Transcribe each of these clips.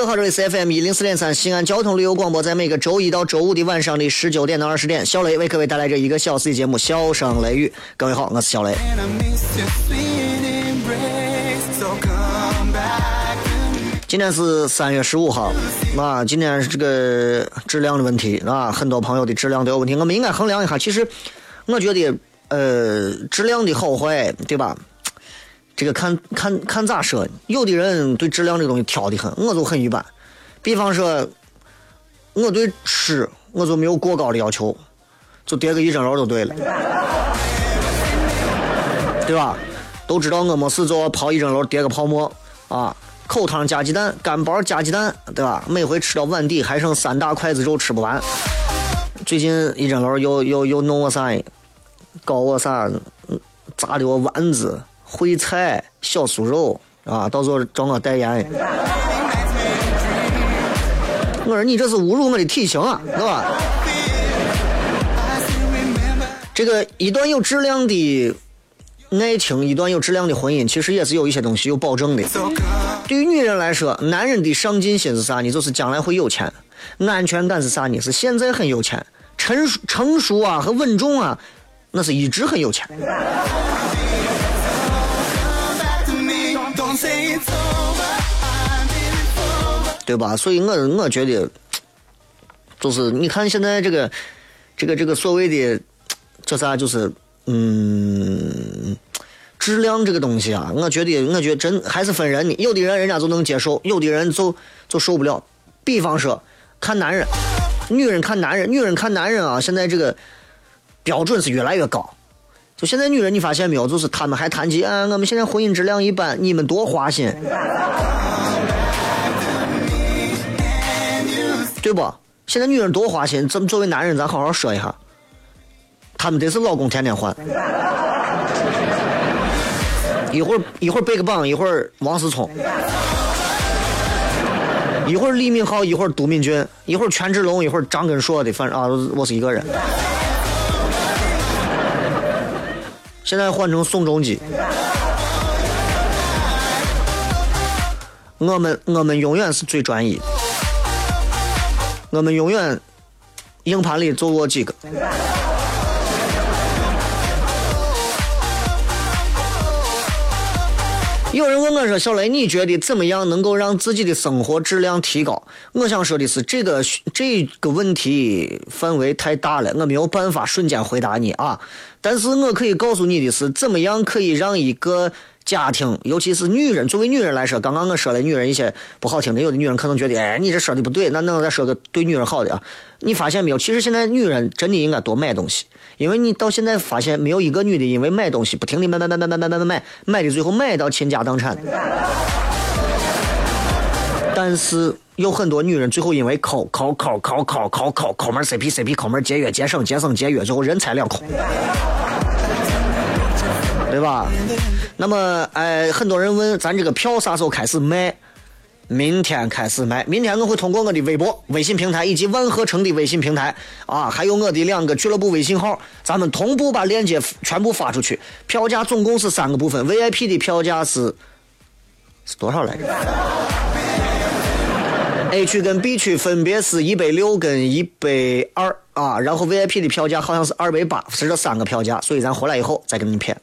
各位好，这里是 FM 一零四点三西安交通旅游广播，在每个周一到周五的晚上的十九点到二十点，小雷为各位带来这一个小时的节目《笑声雷雨》。各位好，我是小雷。今天是三月十五号，啊，今天是这个质量的问题啊，很多朋友的质量都有问题，我们应该衡量一下。其实，我觉得，呃，质量的好坏，对吧？这个看看看咋说，有的人对质量这东西挑的很，我就很一般。比方说，我对吃我就没有过高的要求，就叠个一蒸楼就对了，对吧？都知道我没事就泡一蒸楼，叠个泡沫啊，口汤加鸡蛋，干包加鸡蛋，对吧？每回吃到碗底还剩三大筷子肉吃不完。最近一蒸楼又又又弄我啥，搞我啥，炸的我丸子。烩菜、小酥肉啊，到时候找我代言。我说你这是侮辱我的体型啊，是吧？这个一段有质量的爱情，一段有质量的婚姻，其实也是有一些东西有保证的。对于女人来说，男人的上进心是啥呢？就是将来会有钱。安全感是啥呢？是现在很有钱。成熟、成熟啊和稳重啊，那是一直很有钱。对吧？所以我我觉得，就是你看现在这个，这个这个所谓的叫啥？就是嗯，质量这个东西啊，我觉得我觉得真还是分人的。有的人人家就能接受，有的人就就受不了。比方说，看男人，女人看男人，女人看男人啊，现在这个标准是越来越高。就现在女人，你发现没有？就是他们还谈及啊，我们现在婚姻质量一般，你们多花心。对不？现在女人多花心，咱们作为男人，咱好好说一下。他们得是老公天天换，一会儿一会儿背个榜，一会儿王思聪，一会儿李敏镐，一会儿都敏俊，一会儿权志龙，一会儿张根硕的，反正啊，我是一个人。现在换成宋仲基，我们我们永远是最专一。我们永远硬盘里就我几个。有人问我说：“小雷，你觉得怎么样能够让自己的生活质量提高？”我想说的是，这个这个问题范围太大了，我没有办法瞬间回答你啊。但是我可以告诉你的是，怎么样可以让一个。家庭，尤其是女人，作为女人来说，刚刚我说了女人一些不好听的，有的女人可能觉得，哎，你这说的不对，那那我再说个对女人好的啊。你发现没有？其实现在女人真的应该多买东西，因为你到现在发现没有一个女的因为买东西不停的买买买买买买买买买，买的最后买到倾家荡产。但是有很多女人最后因为抠抠抠抠抠抠抠抠门 CP CP 抠门节约节省节省节约，最后人财两空。对吧？那么，哎，很多人问咱这个票啥时候开始卖？明天开始卖。明天我会通过我的微博、微信平台以及万和城的微信平台啊，还有我的两个俱乐部微信号，咱们同步把链接全部发出去。票价总共是三个部分 VIP 的票价是是多少来着？A 区跟 B 区分别是一百六跟一百二啊，然后 VIP 的票价好像是二百八，是这三个票价，所以咱回来以后再给你们骗。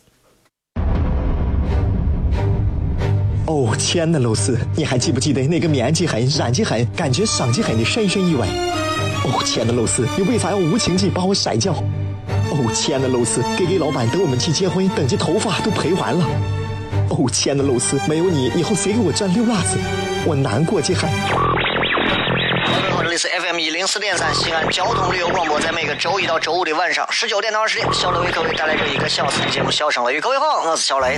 哦，亲爱的露丝，你还记不记得那个面积狠、染技狠、感觉伤及狠的深深意外？哦，亲爱的露丝，你为啥要无情地把我甩掉？哦，亲爱的露丝给给老板等我们去结婚，等这头发都赔完了。哦，亲爱的露丝，没有你，以后谁给我赚六辣子？我难过极狠。各位好，这里是 FM 一零四点三西安交通旅游广播，在每个周一到周五的晚上十九点到二十点，小雷为各位带来这一个小时的节目《笑声雷雨》。各位好，我是小雷。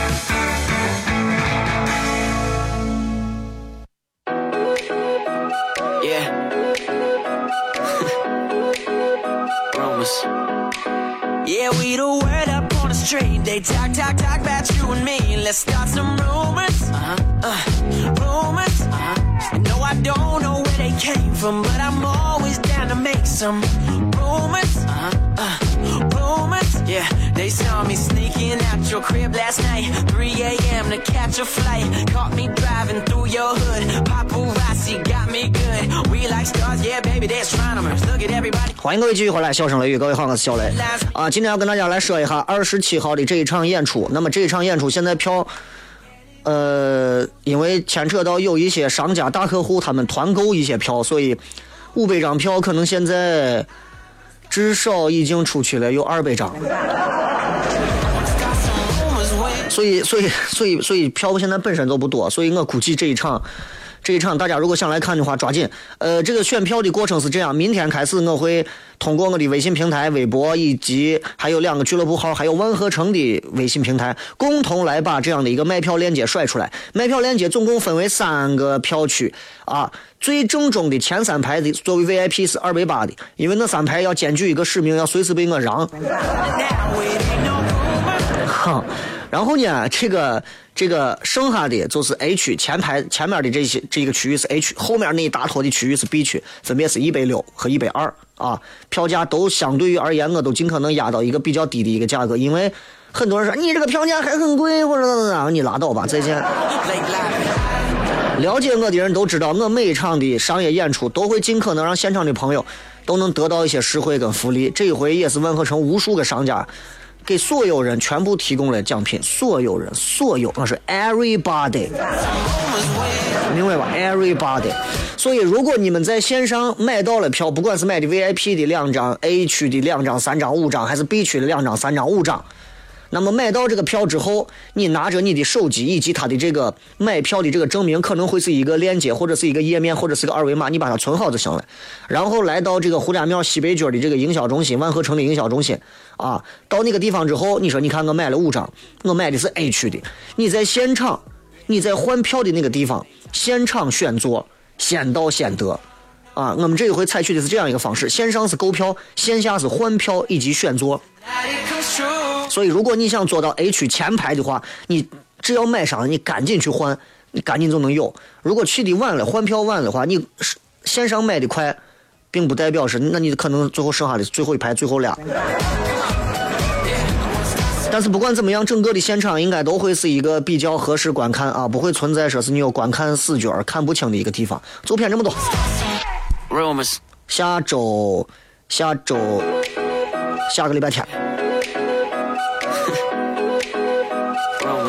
They talk, talk, talk about you and me. Let's start some rumors. Last night. 3 a.m. to catch a flight. Caught me driving through your hood. Paparazzi got me good. We like stars, yeah, baby, they're astronomers. Look at everybody. 欢迎各位继续回来，笑声雷雨，各位好，我是小雷啊。今天要跟大家来说一下二十七号的这一场演出。那么这一场演出现在票，呃，因为牵扯到有一些商家大客户他们团购一些票，所以五百张票可能现在至少已经出去了有二百张。所以，所以，所以，所以票现在本身都不多，所以我估计这一场，这一场大家如果想来看的话，抓紧。呃，这个选票的过程是这样：明天开始，我会通过我的微信平台、微博以及还有两个俱乐部号，还有万和城的微信平台，共同来把这样的一个卖票链接甩出来。卖票链接总共分为三个票区啊，最正宗的前三排的作为 VIP 是二百八的，因为那三排要兼具一个使命，要随时被我让。哈，然后呢，这个这个剩下的就是 A 区前排前面的这些这个区域是 A 区，后面那一大坨的区域是 B 区，分别是一百六和一百二啊，票价都相对于而言，我都尽可能压到一个比较低的一个价格，因为很多人说你这个票价还很贵，或者怎么怎，你拉倒吧，再见。了解我的人都知道，我每一场的商业演出都会尽可能让现场的朋友都能得到一些实惠跟福利。这一回也是万和城无数个商家给所有人全部提供了奖品，所有人，所有，我是 everybody，明白吧？everybody。所以，如果你们在线上买到了票，不管是买的 VIP 的两张、A 区的两张、三张、五张，还是 B 区的两张、三张、五张。那么买到这个票之后，你拿着你的手机以及它的这个买票的这个证明，可能会是一个链接，或者是一个页面，或者是个二维码，你把它存好就行了。然后来到这个胡家庙西北角的这个营销中心，万和城的营销中心啊，到那个地方之后，你说你看我买了五张，我买的是 A 区的，你在现场，你在换票的那个地方现场选座，先到先得。啊，我们这一回采取的是这样一个方式：线上是购票，线下是换票以及选座。所以，如果你想坐到 A 区前排的话，你只要买上，你赶紧去换，你赶紧就能有。如果去的晚了，换票晚的话，你是线上买的快，并不代表是，那你可能最后剩下的最后一排最后俩。但是不管怎么样，整个的现场应该都会是一个比较合适观看啊，不会存在说是你有观看死角、看不清的一个地方。就骗这么多.下周，下周，下个礼拜天。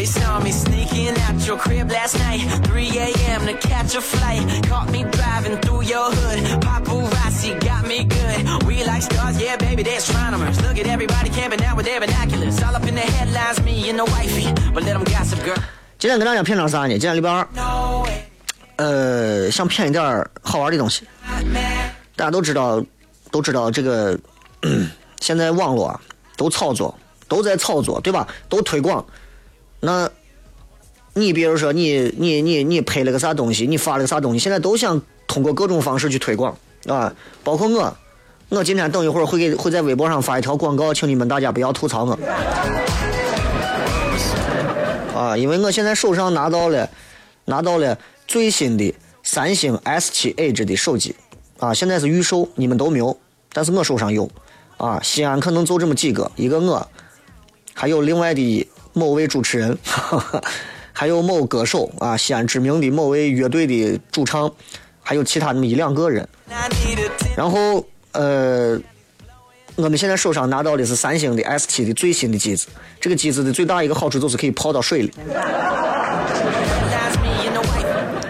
they saw me sneaking out your crib last night. 3 a.m. to catch a flight. Caught me driving through your hood. Paparazzi got me good. We like stars, yeah, baby, they're astronomers. Look at everybody camping out with their binoculars. All up in the headlines, me and the wifey. But let them gossip, girl. 今天跟大家骗点啥呢？今天礼拜二.呃，想骗一点好玩的东西。大家都知道，都知道这个，嗯现在网络啊都操作，都在操作，对吧？都推广。那，你比如说你你你你拍了个啥东西，你发了个啥东西，现在都想通过各种方式去推广啊。包括我，我今天等一会儿会给会在微博上发一条广告，请你们大家不要吐槽我。啊，因为我现在手上拿到了拿到了最新的三星 S7 Edge 的手机，啊，现在是预售，你们都没有，但是我手上有。啊，西安可能就这么几个，一个我，还有另外的某位主持人，还有某歌手啊，西安知名的某位乐队的主唱，还有其他那么一两个人。然后呃，我们现在手上拿到的是三星的 S7 的最新的机子，这个机子的最大一个好处就是可以泡到水里。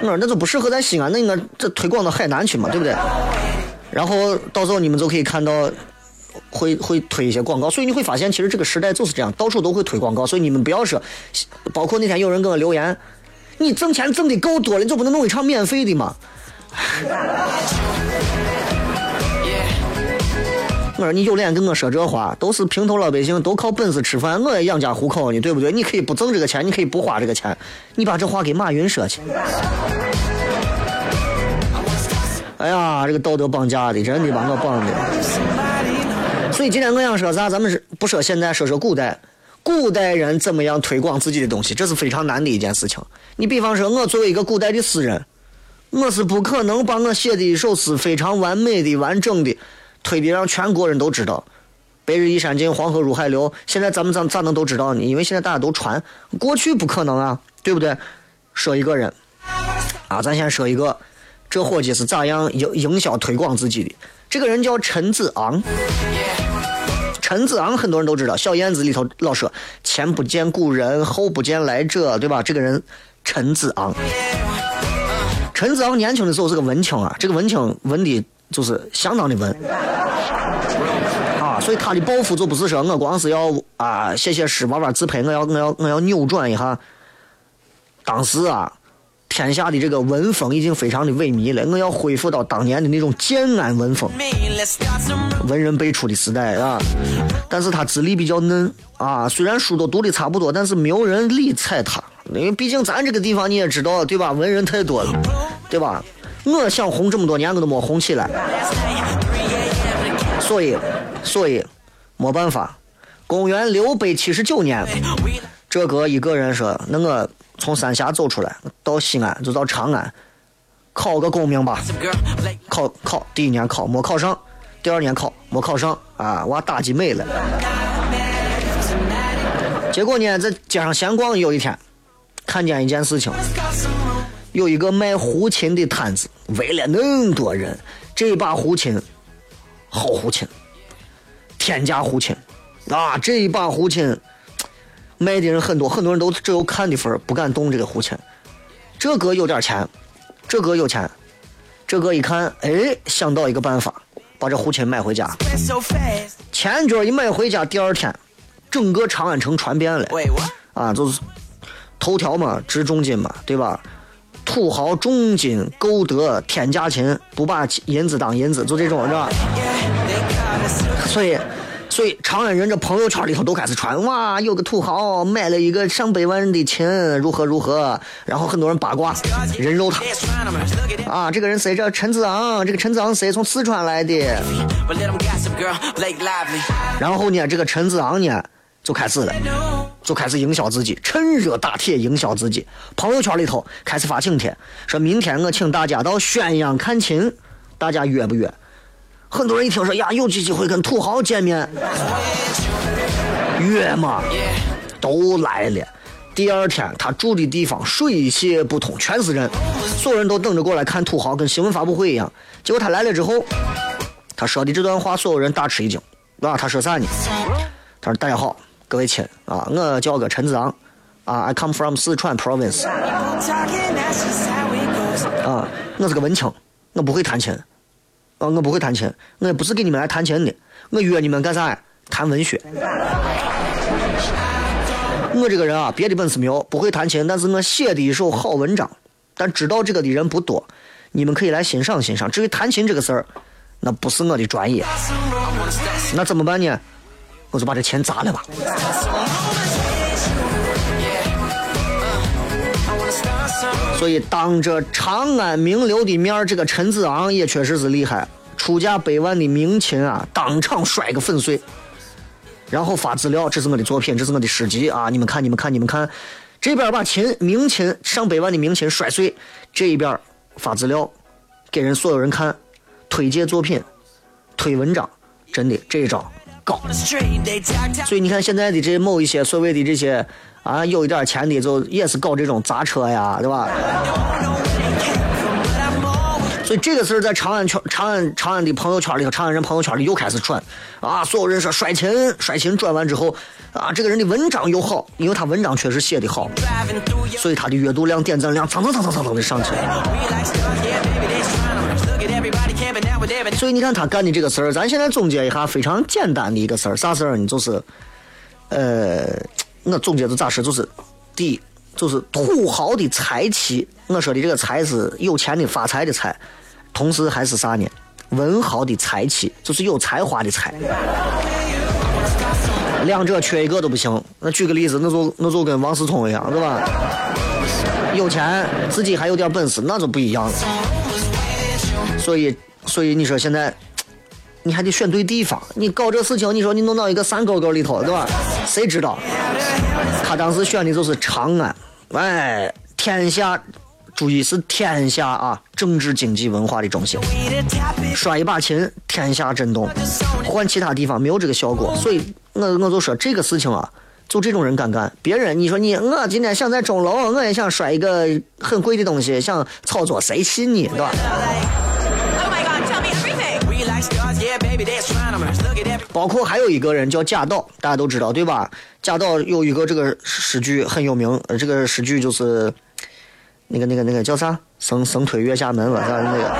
我说那就不适合在西安，那应该这推广到海南去嘛，对不对？然后到时候你们就可以看到。会会推一些广告，所以你会发现，其实这个时代就是这样，到处都会推广告。所以你们不要说，包括那天有人给我留言，你挣钱挣的够多了，你就不能弄一场免费的吗？我说你有脸跟我说这话，都是平头老百姓，都靠本事吃饭，我也养家糊口呢，对不对？你可以不挣这个钱，你可以不花这个钱，你把这话给马云说去。哎呀，这个道德绑架的，真的把我绑的。所以今天我想说啥？咱们是不说现在，说说古代。古代人怎么样推广自己的东西？这是非常难的一件事情。你比方说，我作为一个古代的诗人，我是不可能把我写的一首诗非常完美的、完整的推的让全国人都知道。白日依山尽，黄河入海流。现在咱们咋咋能都知道呢？因为现在大家都传。过去不可能啊，对不对？说一个人啊，咱先说一个，这伙计是咋样营营销推广自己的？这个人叫陈子昂。陈子昂很多人都知道，《小燕子》里头老说“前不见古人，后不见来者”，对吧？这个人陈子昂，陈子昂年轻的时候是个文青啊，这个文青文的就是相当的文啊，所以他的抱负就不是说我光是要啊写写诗、玩玩自拍，我要我要我要扭转一下当时啊。天下的这个文风已经非常的萎靡了，我要恢复到当年的那种建安文风，文人辈出的时代啊。但是他资历比较嫩啊，虽然书都读的差不多，但是没有人理睬他，因为毕竟咱这个地方你也知道对吧？文人太多了，对吧？我想红这么多年，我都没红起来，所以，所以，没办法。公元六百七十九年，这个一个人说，那我。从三峡走出来，到西安就到长安，考个功名吧。考考，第一年考没考上，第二年考没考上啊，娃打击没了。结果呢，在街上闲逛，有一天看见一件事情，有一个卖胡琴的摊子围了那么多人，这把胡琴好胡琴，天价胡琴啊，这一把胡琴。卖的人很多，很多人都只有看的份不敢动这个胡琴。这哥有点钱，这哥有钱，这哥一看，哎，想到一个办法，把这胡琴买回家。前脚一买回家，第二天，整个长安城传遍了。啊，就是头条嘛，值重金嘛，对吧？土豪重金购得天价琴，不把银子当银子，就这种，是吧？所以。所以长安人这朋友圈里头都开始传，哇，有个土豪买了一个上百万的琴，如何如何，然后很多人八卦，人肉他，啊，这个人谁？这陈子昂，这个陈子昂谁？从四川来的。然后呢，这个陈子昂呢就开始了，就开始营销自己，趁热打铁营销自己，朋友圈里头开始发请帖，说明天我请大家到宣阳看琴，大家约不约？很多人一听说呀，有机会跟土豪见面，约嘛，都来了。第二天他住的地方水泄不通，全是人，所有人都等着过来看土豪，跟新闻发布会一样。结果他来了之后，他说的这段话，所有人大吃一惊。啊，他说啥呢？他说：“大家好，各位亲啊，我叫个陈子昂，啊，I come from 四川 province，啊，我是个文青，我不会弹琴。”啊，我不会弹琴，我也不是给你们来弹琴的，我约你们干啥呀？谈文学。我这个人啊，别的本事没有，不会弹琴，但是我写的一手好文章，但知道这个的人不多，你们可以来欣赏欣赏。至于弹琴这个事儿，那不是我的专业，那怎么办呢？我就把这钱砸了吧。所以，当着长安名流的面这个陈子昂也确实是厉害，出价百万的名琴啊，当场摔个粉碎，然后发资料，这是我的作品，这是我的诗集啊！你们看，你们看，你们看，这边把琴名琴上百万的名琴摔碎，这一边发资料，给人所有人看，推荐作品，推文章，真的这一招高。所以你看现在的这某一些所谓的这些。啊，有一点钱的就也是搞这种砸车呀，对吧？所以这个事儿在长安圈、长安、长安的朋友圈里头，长安人朋友圈里又开始传啊，所有人说摔钱，摔钱转完之后啊，这个人的文章又好，因为他文章确实写的好，所以他的阅读量、点赞量蹭蹭蹭蹭蹭蹭的上去了。所以你看他干的这个事儿，咱现在总结一下，非常简单的一个事儿，啥事儿呢？就是，呃。我总结的咋说？就是，第一，就是土豪的财气。我说的这个财是有钱的发财的财，同时还是啥呢？文豪的才气，就是有才华的才。两者缺一个都不行。那举个例子，那就那就跟王思聪一样，对吧？有钱，自己还有点本事，那就不一样了。所以，所以你说现在。你还得选对地方，你搞这事情，你说你弄到一个山沟沟里头，对吧？谁知道？他当时选的就是长安，哎，天下，注意是天下啊，政治、经济、文化的中心。摔一把琴，天下震动，换其他地方没有这个效果。所以，我我就说这个事情啊，就这种人敢干。别人你说你，我今天想在钟楼，我也想摔一个很贵的东西，想炒作，谁信你，对吧？包括还有一个人叫贾岛，大家都知道对吧？贾岛有一个这个诗句很有名，呃这个诗句就是那个那个那个叫啥？生生推月下门吧，啥那个？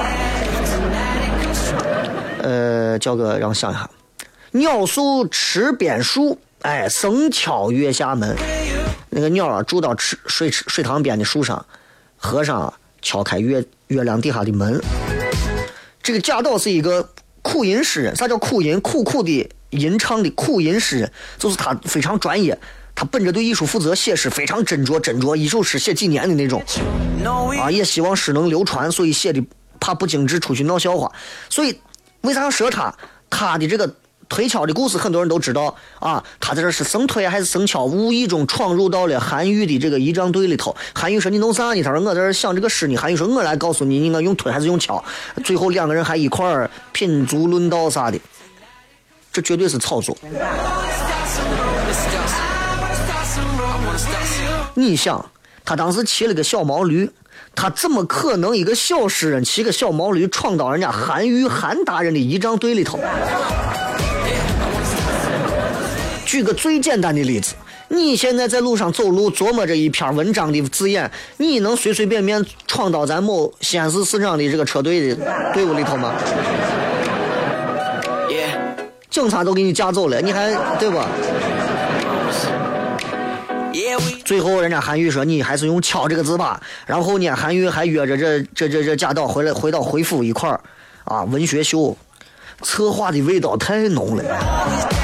呃，叫个让我想一下，鸟宿池边树，哎，僧敲月下门。那个鸟啊，住到池水池水塘边的树上，和尚敲开月月亮底下的门。这个贾岛是一个。苦吟诗人，啥叫苦吟？苦苦的吟唱的苦吟诗人，就是他非常专业，他本着对艺术负责，写诗非常斟酌斟酌，一首诗写几年的那种，啊，也希望诗能流传，所以写的怕不精致出去闹笑话。所以为啥要说他？他的这个。推敲的故事很多人都知道啊，他在这是生推还是生敲？无意中闯入到了韩愈的这个仪仗队里头。韩愈说：“你弄啥呢？”他说：“我在这想这个诗呢。”韩愈说：“我来告诉你，你应该用推还是用敲？”最后两个人还一块儿品足论道啥的，这绝对是炒作。你想，他当时骑了个小毛驴，他怎么可能一个小诗人骑个小毛驴闯到人家韩愈韩大人的仪仗队里头？举个最简单的例子，你现在在路上走路，琢磨着一篇文章的字眼，你能随随便便闯到咱某西安市市长的这个车队的队伍里头吗？警察都给你架走了，你还对不？最后人家韩愈说你还是用敲这个字吧。然后呢，韩愈还约着这这这这贾岛回来回到回府一块儿啊，文学秀，策划的味道太浓了。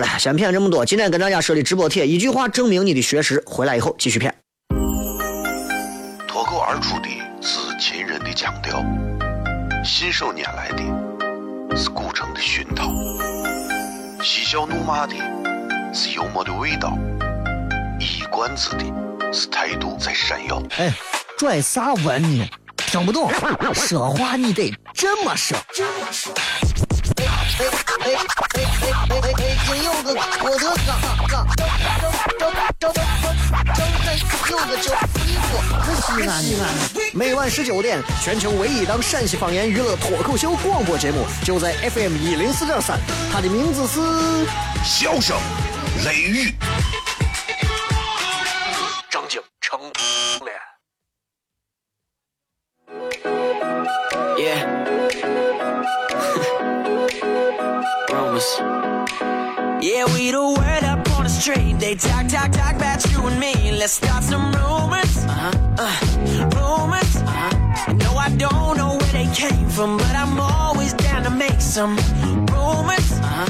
好了，先骗这么多。今天跟大家说的直播贴，一句话证明你的学识。回来以后继续骗。脱口而出的是秦人的腔调，信手拈来的是古城的熏陶，嬉笑怒骂的是幽默的味道，一冠子的是态度在闪耀。哎，拽啥文呢？听不懂，说话你得这么说。哎哎哎哎哎哎！金有个我的嘎嘎，张张张张张张有个叫衣服，西安西安。每晚十九点，全球唯一档陕西方言娱乐脱口秀广播节目，就在 FM 一零四点三，它的名字是《笑声雷雨》。张景成 Yeah, we the word up on the street. They talk, talk, talk about you and me. Let's start some rumors. Uh-huh. Uh, rumors. Uh-huh. You know came from, but I'm always down to make some rumors. Uh-huh.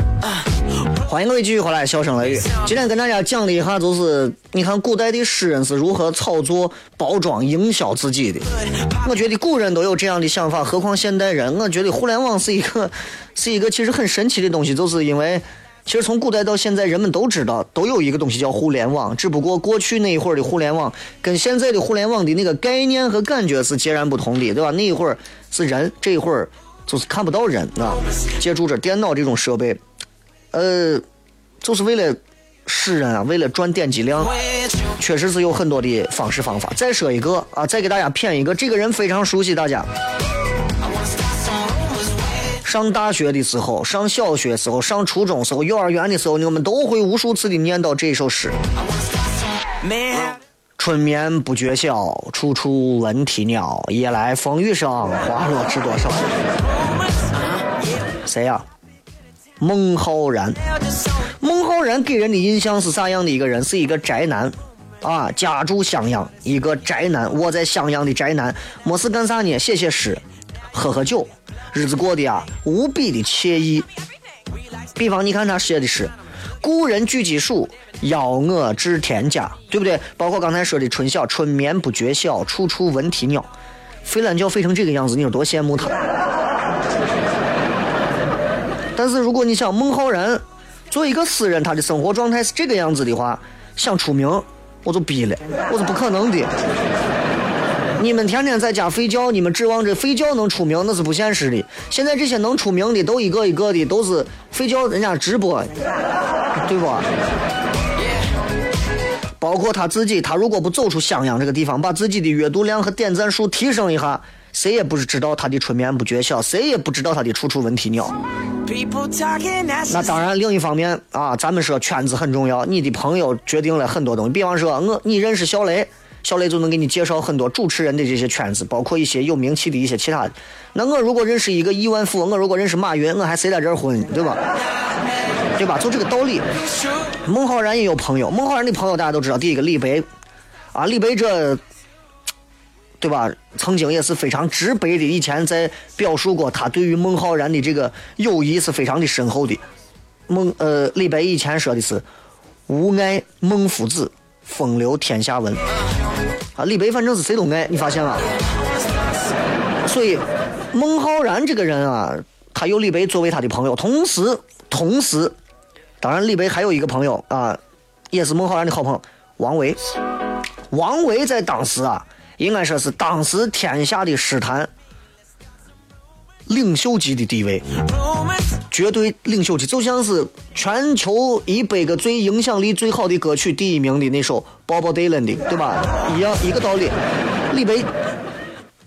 欢迎各位继续回来，笑声雷雨。今天跟大家讲了一下，就是你看古代的诗人是如何炒作、包装、营销自己的。我觉得古人都有这样的想法，何况现代人？我觉得互联网是一个，是一个其实很神奇的东西，就是因为其实从古代到现在，人们都知道都有一个东西叫互联网，只不过过去那一会儿的互联网跟现在的互联网的那个概念和感觉是截然不同的，对吧？那一会儿是人，这一会儿就是看不到人啊，借助着电脑这种设备。呃，就是为了使人啊，为了赚点击量，确实是有很多的方式方法。再说一个啊，再给大家谝一个，这个人非常熟悉大家。上大学的时候，上小学时候，上初中时候，幼儿园的时候，你们都会无数次的念叨这首诗：春眠不觉晓，处处闻啼鸟。夜来风雨声，花落知多少。谁呀、孟浩然。孟浩然给人的印象是啥样的一个人？是一个宅男，啊，家住襄阳，一个宅男，窝在襄阳的宅男，没事干啥呢？写写诗，喝喝酒，日子过得啊无比的惬意。比方你看他写的诗，故人具鸡黍，邀我至田家，对不对？包括刚才说的春晓，春眠不觉晓，处处闻啼鸟。飞懒觉飞成这个样子，你有多羡慕他？但是如果你想孟浩然作为一个诗人，他的生活状态是这个样子的话，想出名我就逼了，我是不可能的。你们天天在家睡觉，你们指望着睡觉能出名，那是不现实的。现在这些能出名的，都一个一个的都是睡觉人家直播，对不？包括他自己，他如果不走出襄阳这个地方，把自己的阅读量和点赞数提升一下，谁也不是知道他的春眠不觉晓，谁也不知道他的处处闻啼鸟。那当然，另一方面啊，咱们说圈子很重要，你的朋友决定了很多东西。比方说，我你认识小雷，小雷就能给你介绍很多主持人的这些圈子，包括一些有名气的一些其他的。那我如果认识一个亿万富翁，我如果认识马云，我还谁在这混，对吧？对吧？就这个道理。孟浩然也有朋友，孟浩然的朋友大家都知道，第一个李白，啊，李白这，对吧？曾经也是非常直白的，以前在表述过他对于孟浩然的这个友谊是非常的深厚的。孟呃，李白以前说的是“吾爱孟夫子，风流天下闻”。啊，李白反正是谁都爱，你发现了？所以孟浩然这个人啊，他有李白作为他的朋友，同时同时，当然李白还有一个朋友啊，也是孟浩然的好朋友王维。王维在当时啊，应该说是当时天下的诗坛领袖级的地位。绝对领袖级，就像是全球一百个最影响力最好的歌曲第一名的那首 Bob Dylan 的，对吧？一样一个道理。李白、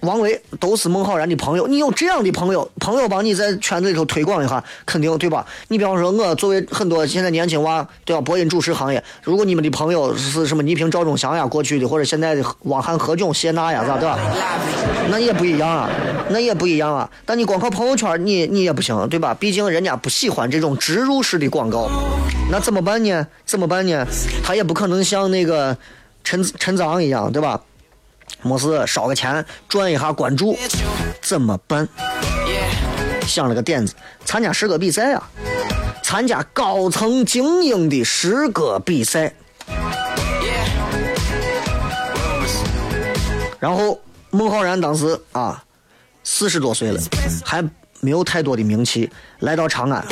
王维都是孟浩然的朋友，你有这样的朋友，朋友帮你在圈子里头推广一下，肯定对吧？你比方说，我作为很多现在年轻娃，对吧？播音主持行业，如果你们的朋友是什么倪萍、赵忠祥呀，过去的或者现在的汪涵、何炅、谢娜呀，咋对吧？那也不一样啊，那也不一样啊。但你光靠朋友圈，你你也不行，对吧？毕竟人家不喜欢这种植入式的广告，那怎么办呢？怎么办呢？他也不可能像那个陈陈脏一样，对吧？没事烧个钱赚一下关注，怎么办？想了个点子，参加诗歌比赛啊，参加高层精英的诗歌比赛。然后孟浩然当时啊，四十多岁了，还没有太多的名气，来到长安，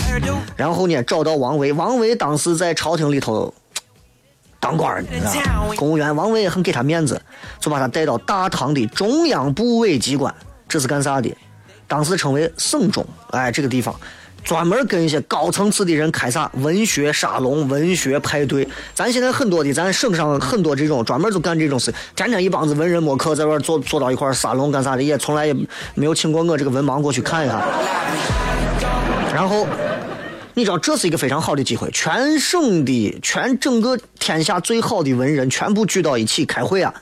然后呢找到王维，王维当时在朝廷里头当官儿呢，啊公务员，王维也很给他面子，就把他带到大唐的中央部委机关，这是干啥的？当时称为省中，哎，这个地方专门跟一些高层次的人开啥文学沙龙、文学派对。咱现在很多的，咱省上很多这种专门就干这种事，天天一帮子文人墨客在那儿坐坐到一块儿沙龙干啥的，也从来也没有请过我这个文盲过去看一下。然后你知道这是一个非常好的机会，全省的、全整个天下最好的文人全部聚到一起开会啊！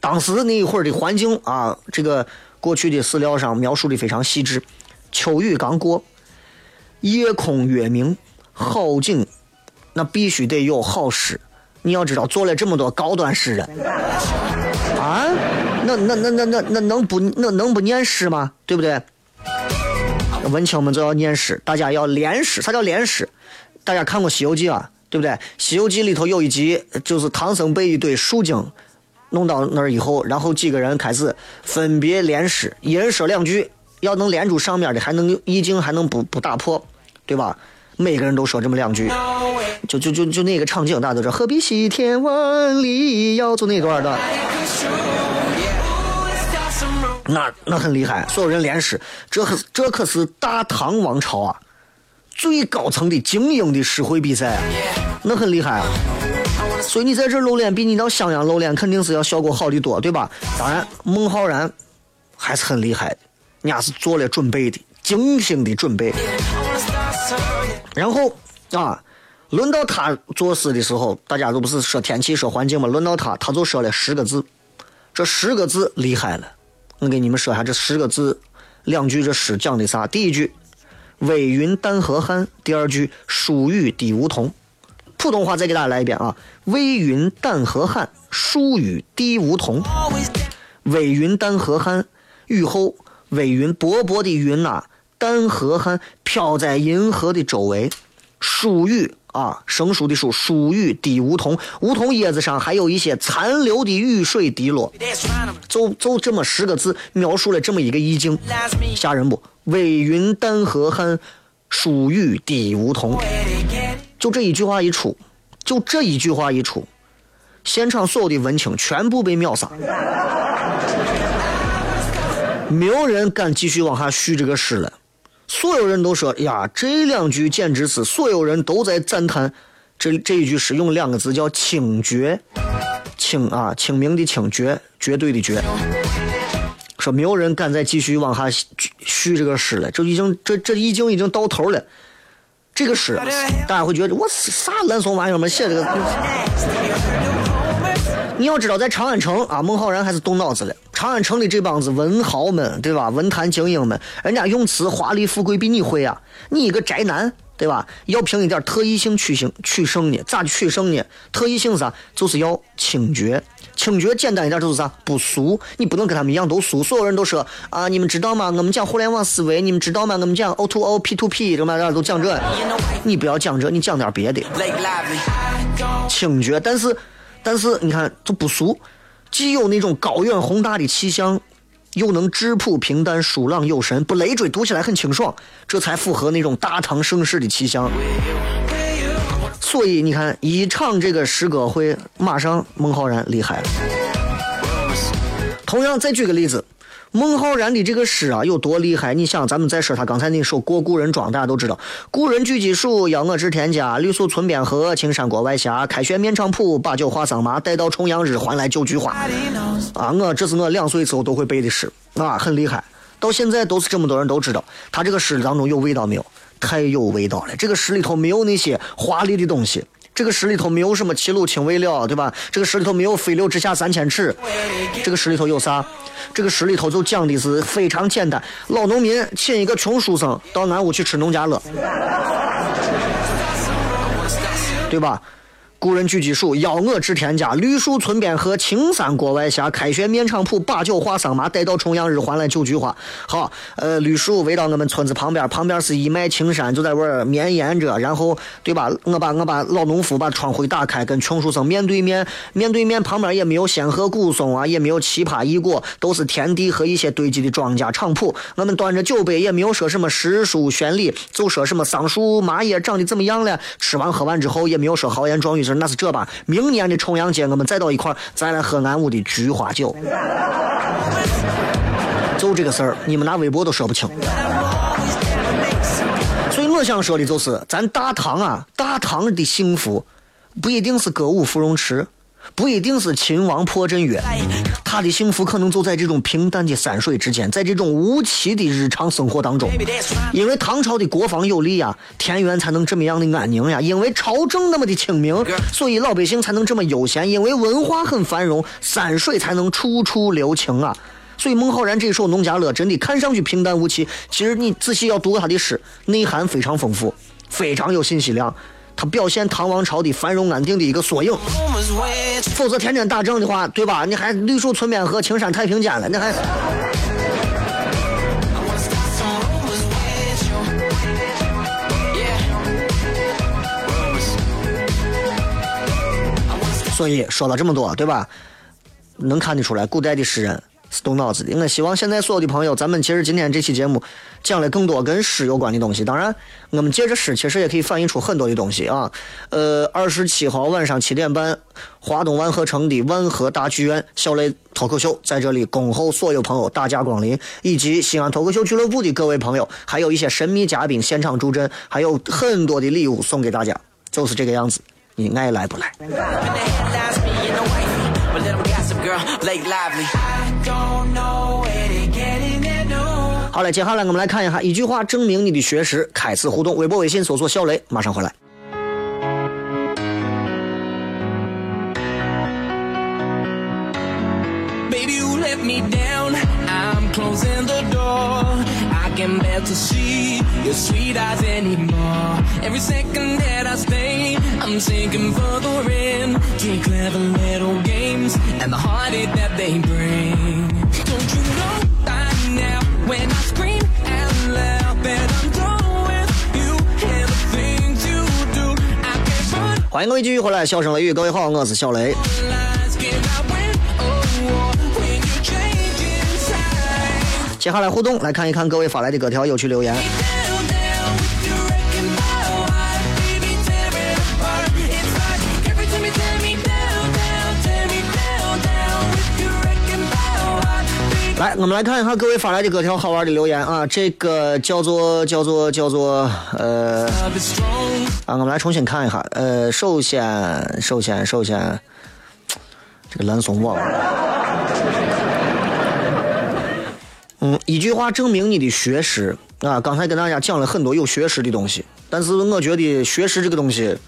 当时那一会儿的环境啊，这个过去的史料上描述的非常细致。秋雨刚过，夜空月明，好景，那必须得有好诗。你要知道，做了这么多高端诗人，啊，那那那那那那能不那能不念诗吗？对不对？文青们就要念诗，大家要连诗。啥叫连诗？大家看过《西游记》啊，对不对？《西游记》里头有一集，就是唐僧被一堆树精弄到那儿以后，然后几个人开始分别连诗，一人说两句，要能连住上面的，还能意境还能不不打破，对吧？每个人都说这么两句，就就就就那个场景，大家都知道，何必西天万里遥，就那段的。那那很厉害，所有人连诗，这可这可是大唐王朝啊最高层的精英的诗会比赛啊，那很厉害啊。所以你在这露脸，比你到襄阳露脸肯定是要效果好的多，对吧？当然，孟浩然还是很厉害的，人家是做了准备的，精心的准备。然后啊，轮到他作诗的时候，大家都不是说天气、说环境吗？轮到他，他就说了十个字，这十个字厉害了。我给你们说下这十个字，两句这诗讲的啥？第一句“微云淡河汉”，第二句“疏雨滴梧桐”。普通话再给大家来一遍啊！“微云淡河汉，疏雨滴梧桐”。微云淡河汉，雨后微云薄薄的云呐，淡河汉飘在银河的周围。疏雨啊，生疏的疏，疏雨滴梧桐，梧桐叶子上还有一些残留的雨水滴落。就就这么十个字，描述了这么一个意境，吓人不？微云淡河汉，疏雨滴梧桐。就这一句话一出，就这一句话一出，现场所有的文青全部被秒杀，没有人敢继续往下续这个诗了。所有人都说呀，这两句简直是，所有人都在赞叹这这一句诗用两个字叫清绝，清啊，清明的清，绝绝对的绝。说没有人敢再继续往下续这个诗了，这已经这这已经已经到头了。这个诗，大家会觉得我啥烂怂玩意儿嘛？写这个，你要知道，在长安城啊，孟浩然还是动脑子了。长安城的这帮子文豪们，对吧？文坛精英们，人家用词华丽富贵比你会啊！你一个宅男，对吧？要凭一点特异性取胜取胜呢？咋取胜呢？特异性啥？就是要清绝。清绝简单一点就是啥？不俗。你不能跟他们一样都俗。所有人都说啊，你们知道吗？我们讲互联网思维，你们知道吗？我们讲 O to O P to P，什么样都讲这。你不要讲这，你讲点别的。清绝，但是但是你看就不俗。既有那种高远宏大的气象，又能质朴平淡、舒朗有神，不累赘，读起来很清爽，这才符合那种大唐盛世的气象。所以你看，一唱这个诗歌会，马上孟浩然厉害了。同样，再举个例子。孟浩然的这个诗啊有多厉害？你想，咱们再说他刚才那首《过故人庄》，大家都知道：“故人具鸡黍，邀我至田家。绿树村边合，青山郭外斜。开轩面场圃，把酒话桑麻。待到重阳日，还来就菊花。”啊，我这是我两岁时候都会背的诗啊，很厉害。到现在都是这么多人都知道，他这个诗当中有味道没有？太有味道了！这个诗里头没有那些华丽的东西。这个诗里头没有什么齐鲁青未了，对吧？这个诗里头没有飞流直下三千尺。这个诗里头有啥？这个诗里头就讲的是非常简单：老农民请一个穷书生到俺屋去吃农家乐，对吧？故人具鸡黍，邀我至田家。绿树村边合，青山郭外斜。开轩面场圃，把酒话桑麻。待到重阳日，还来就菊花。好，呃，绿树围到我们村子旁边，旁边是一脉青山，就在那儿绵延着。然后，对吧？我把我把老农夫把窗户打开，跟穷书生面对面，面对面旁边也没有仙鹤古松啊，也没有奇葩异果，都是田地和一些堆积的庄稼场圃。我们端着酒杯，也没有说什么诗书绚丽，就说什么桑树麻叶长得怎么样了。吃完喝完之后，也没有说豪言壮语。那是这吧，明年的重阳节我们再到一块儿，再来喝俺屋的菊花酒。就这个事儿，你们拿微博都说不清。所以我想说的就是，咱大唐啊，大唐的幸福，不一定是歌舞芙蓉池。不一定是秦王破阵乐，他的幸福可能就在这种平淡的山水之间，在这种无奇的日常生活当中。因为唐朝的国防有力呀，田园才能这么样的安宁呀；因为朝政那么的清明，所以老百姓才能这么悠闲；因为文化很繁荣，山水才能处处留情啊。所以孟浩然这首《农家乐》真的看上去平淡无奇，其实你仔细要读他的诗，内涵非常丰富，非常有信息量。它表现唐王朝的繁荣安定的一个缩影。否则天天打仗的话，对吧？你还绿树村边合，青山太平间了，你还。所以说了这么多，对吧？能看得出来，古代的诗人是动脑子的。我希望现在所有的朋友，咱们其实今天这期节目讲了更多跟诗有关的东西。当然，我们借着诗，其实也可以反映出很多的东西啊。呃，二十七号晚上七点半，华东万和城的万和大剧院小雷脱口秀在这里恭候所有朋友大驾光临，以及西安脱口秀俱乐部的各位朋友，还有一些神秘嘉宾现场助阵，还有很多的礼物送给大家，就是这个样子。你爱来不来？好了，接下来我们来看一下一句话证明你的学识。开始互动，微博、微信搜索“小雷”，马上回来。Baby, you let me down. I'm closing the door. I can bear to see your sweet eyes anymore. Every second that I stay, I'm sinking further in. to clever little games and the heartache that they bring. Don't you know by now when I scream out loud that I'm done with you and the things you do? I can't run 欢迎各位继续回来，笑声雷雨，各位好，我是小雷。 接下来互动来看一看各位发来的各条有趣留言。来我们来看一下各位发来的各条好玩的留言啊这个叫做叫做叫做呃啊我们来重新看一下呃首先首先首先这个蓝松忘了。嗯，一句话证明你的学识啊！刚才跟大家讲了很多有学识的东西，但是我觉得学识这个东西，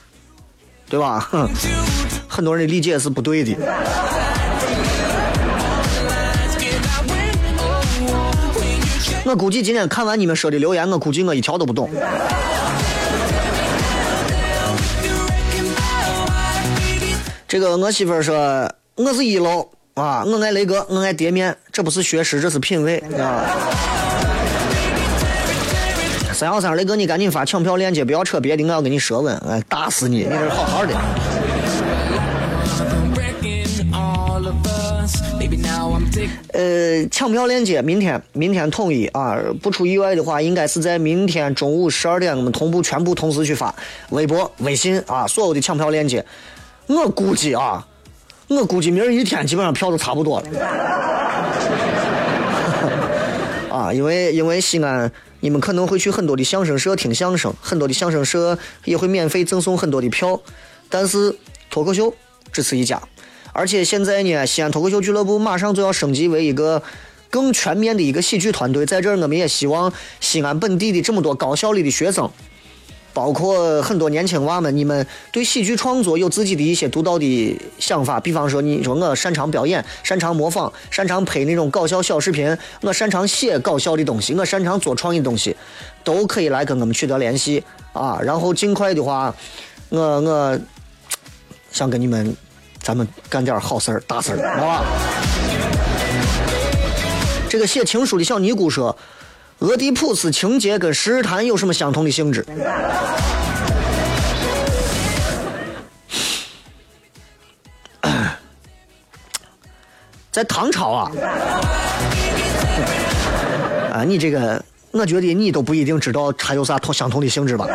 对吧？哼，很多人的理解是不对的。我估计今天看完你们说的留言，我估计我一条都不懂。这个我媳妇儿说，我是一楼啊，我爱雷哥，我爱碟面，这不是学识，这是品味啊。三幺三，雷哥，你赶紧发抢票链接，不要扯别的，我要跟你舌吻，哎，打死你！你这好好的。呃，抢票链接明天明天统一啊，不出意外的话，应该是在明天中午十二点，我们同步全部同时去发微博、微信啊，所有的抢票链接。我估计啊，我估计明儿一天基本上票都差不多了。啊，因为因为西安，你们可能会去很多的相声社听相声，很多的相声社也会免费赠送很多的票，但是脱口秀只此一家。而且现在呢，西安脱口秀俱乐部马上就要升级为一个更全面的一个喜剧团队。在这儿，我们也希望西安本地的这么多高校里的学生，包括很多年轻娃们，你们对喜剧创作有自己的一些独到的想法。比方说，你说我擅长表演，擅长模仿，擅长拍那种搞笑小视频，我擅长写搞笑的东西，我擅长做创意东西，都可以来跟我们取得联系啊。然后尽快的话，我我想跟你们，咱们干点好事儿、大事儿，好吧？这个写情书的小尼姑说：“俄狄浦斯情节跟十日谈有什么相同的性质？” 在唐朝啊，啊，你这个，我觉得你都不一定知道它有啥同相同的性质吧？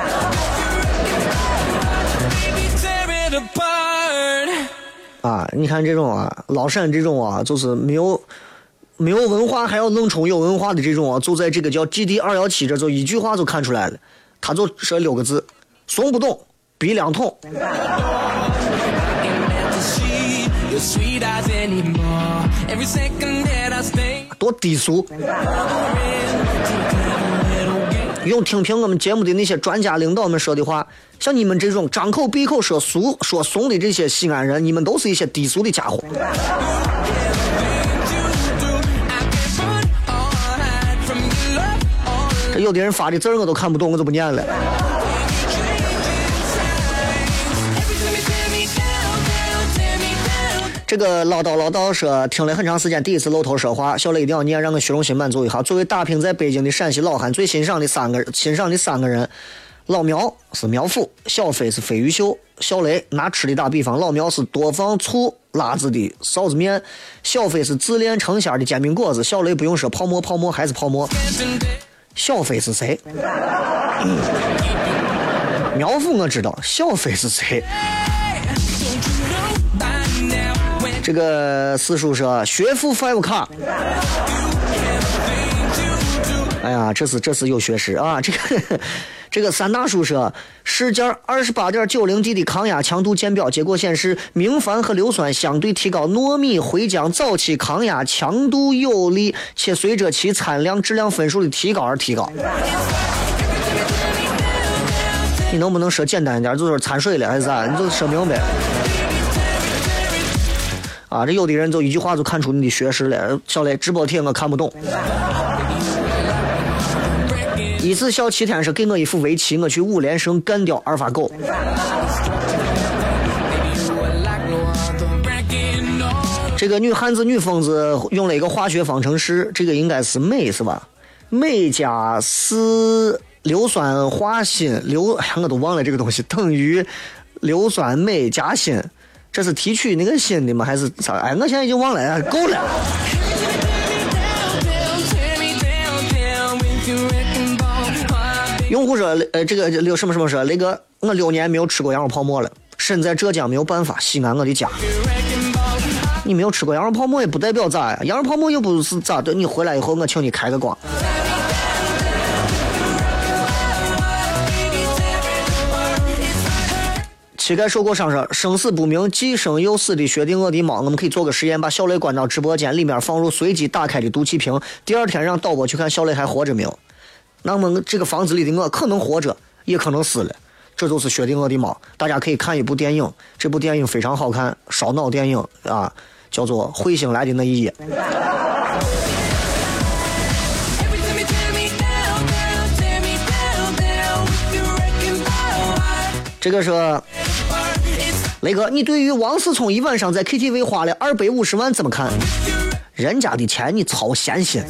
啊，你看这种啊，老陕这种啊，就是没有没有文化还要弄充有文化的这种啊，就在这个叫 GD 二幺七这就一句话就看出来了，他就说六个字：怂不懂，鼻梁痛。多低俗！用听凭我们节目的那些专家领导们说的话，像你们这种张口闭口说俗说怂的这些西安人，你们都是一些低俗的家伙。有的人发的字儿我都看不懂，我就不念了。这个唠叨唠叨说听了很长时间，第一次露头说话，小雷一定要念，让我虚荣心满足一下。作为打拼在北京的陕西老汉，最欣赏的三个欣赏的三个人，老苗是苗阜，小飞是飞鱼秀，小雷拿吃的打比方，老苗是多放醋辣子的臊子面，小飞是自恋成仙的煎饼果子，小雷不用说泡沫泡沫还是泡沫。小飞是谁？苗阜我知道，小飞是谁？这个四叔说学富 five 卡。哎呀，这是这是有学识啊！这个这个三大叔说，试件二十八点九零 D 的抗压强度键表，结果显示明矾和硫酸相对提高糯米灰浆早期抗压强度有利，且随着其参量质量分数的提高而提高。你能不能说简单一点？就是掺水了还是啥？你就说明白。啊，这有的人就一句话就看出你的学识了。小雷，直播帖我看不懂。一次笑七天是给我一副围棋，我去五连胜干掉阿尔法狗。这个女汉子女疯子用了一个化学方程式，这个应该是镁是吧？镁加四硫酸化锌硫，哎我都忘了这个东西等于硫酸镁加锌。这是提取那个锌的吗？还是啥？哎，我现在已经忘了，够了。用户说，呃，这个六什么什么说，雷哥，我六年没有吃过羊肉泡馍了，身在浙江没有办法，西安我的家。你没有吃过羊肉泡馍也不代表咋呀？羊肉泡馍又不是咋的，你回来以后我请你开个光。膝盖受过伤说生死不明，既生又死的薛定谔的猫，我们可以做个实验，把小雷关到直播间里面，放入随机打开的毒气瓶，第二天让导播去看小雷还活着没有。那么这个房子里的我可能活着，也可能死了。这就是薛定谔的猫，大家可以看一部电影，这部电影非常好看，烧脑电影啊，叫做《彗星来的那一夜》。这个是。雷哥，你对于王思聪一晚上在 KTV 花了二百五十万怎么看？人家的钱你操闲心。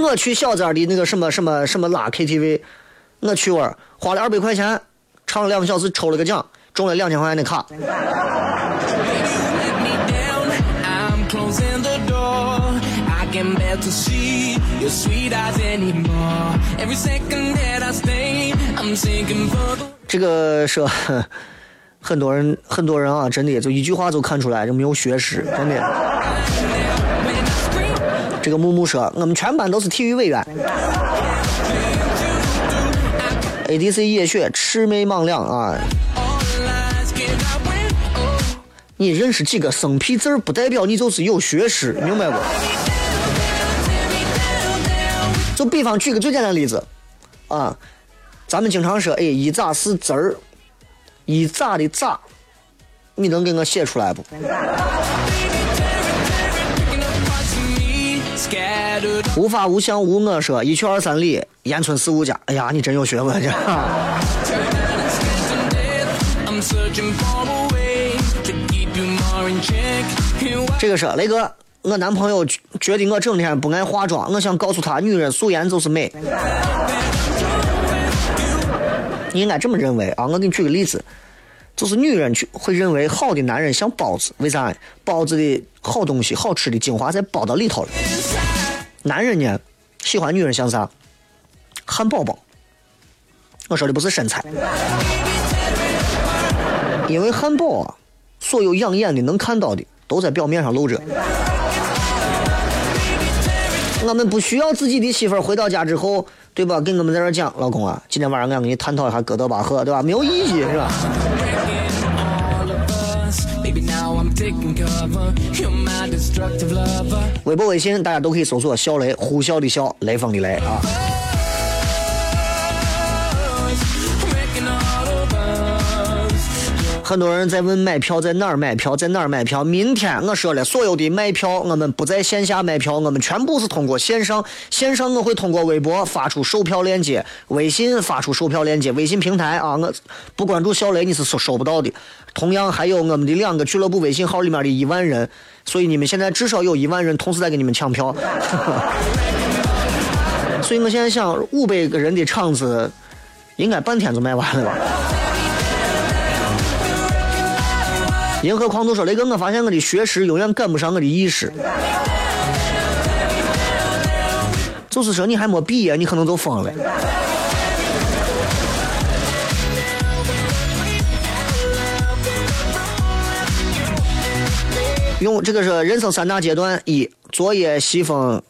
我去小寨的那个什么什么什么拉 KTV，我去玩花了二百块钱，唱了两个小时，抽了个奖，中了两千块钱的卡。这个说，很多人很多人啊，真的就一句话就看出来，就没有学识，真的。这个木木说，我们全班都是体育委员。ADC 野雪魑魅魍魉啊！你认识几个生僻字不代表你就是有学识，明白不？就比方举个最简单的例子，啊。咱们经常说，哎，一咋是字儿，一咋的咋，你能给我写出来不？无法无相无，我说一去二三里，烟村四五家。哎呀，你真有学问，这。这个是雷哥，我男朋友觉得我整天不爱化妆，我想告诉他，女人素颜就是美。你应该这么认为啊！我给你举个例子，就是女人去会认为好的男人像包子，为啥？包子的好东西、好吃的精华在包到里头了。男人呢，喜欢女人像啥？汉堡包。我说的不是身材，因为汉堡啊，所有养眼的、能看到的，都在表面上露着。我们不需要自己的媳妇回到家之后。对吧？跟我们在这讲，老公啊，今天晚上我想跟你探讨一下哥德巴赫，对吧？没有意义，是吧？微博、微信大家都可以搜索“小雷”，呼啸的啸，雷锋的雷啊。很多人在问买票在哪儿买票，在哪儿买票？明天我说了，所有的卖票我们不在线下卖票，我们全部是通过线上。线上我会通过微博发出售票链接，微信发出售票链接，微信平台啊，我不关注小雷你是收收不到的。同样还有我们的两个俱乐部微信号里面的一万人，所以你们现在至少有一万人同时在给你们抢票。所以我现在想，五百个人的场子，应该半天就卖完了吧。银河狂徒说：“雷哥，我发现我的学识永远赶不上我的意识。就是说，你还没毕业，你可能就疯了。”用这个是人生三大阶段：一、昨夜西风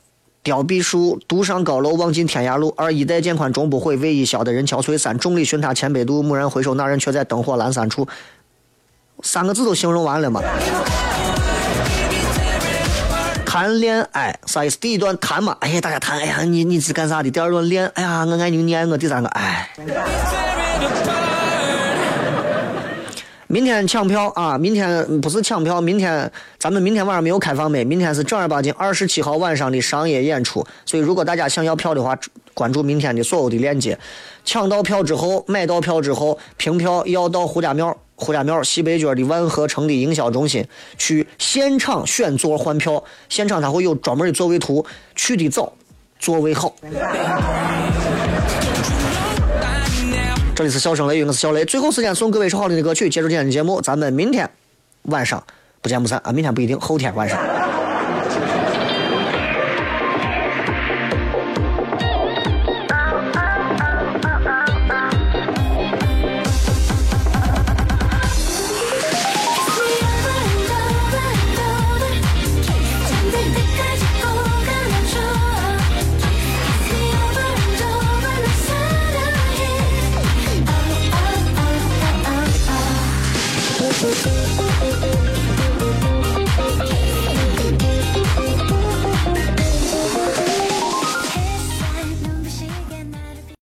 凋碧树，独上高楼，望尽天涯路；二、衣带渐宽终不悔，为伊消得人憔悴；三、众里寻他千百度，蓦然回首，那人却在灯火阑珊处。三个字都形容完了嘛？谈恋爱啥意思？第一段谈嘛，哎呀，大家谈，哎呀，你你是干啥的？第二段恋，哎呀，我爱你，你爱我。第三个，哎。明天抢票啊！明天不是抢票，明天咱们明天晚上没有开放没？明天是正儿八经二十七号晚上的商业演出，所以如果大家想要票的话，关注明天的所有的链接。抢到票之后，买到票之后，凭票要到胡家庙。胡家庙西北角的万和城的营销中心去现场选座换票，现场他会有专门的座位图，去的早，座位好。这里是笑声雷雨，我是小雷。最后时间送各位一首好听的歌曲，结束今天的节目，咱们明天晚上不见不散啊！明天不一定，后天晚上。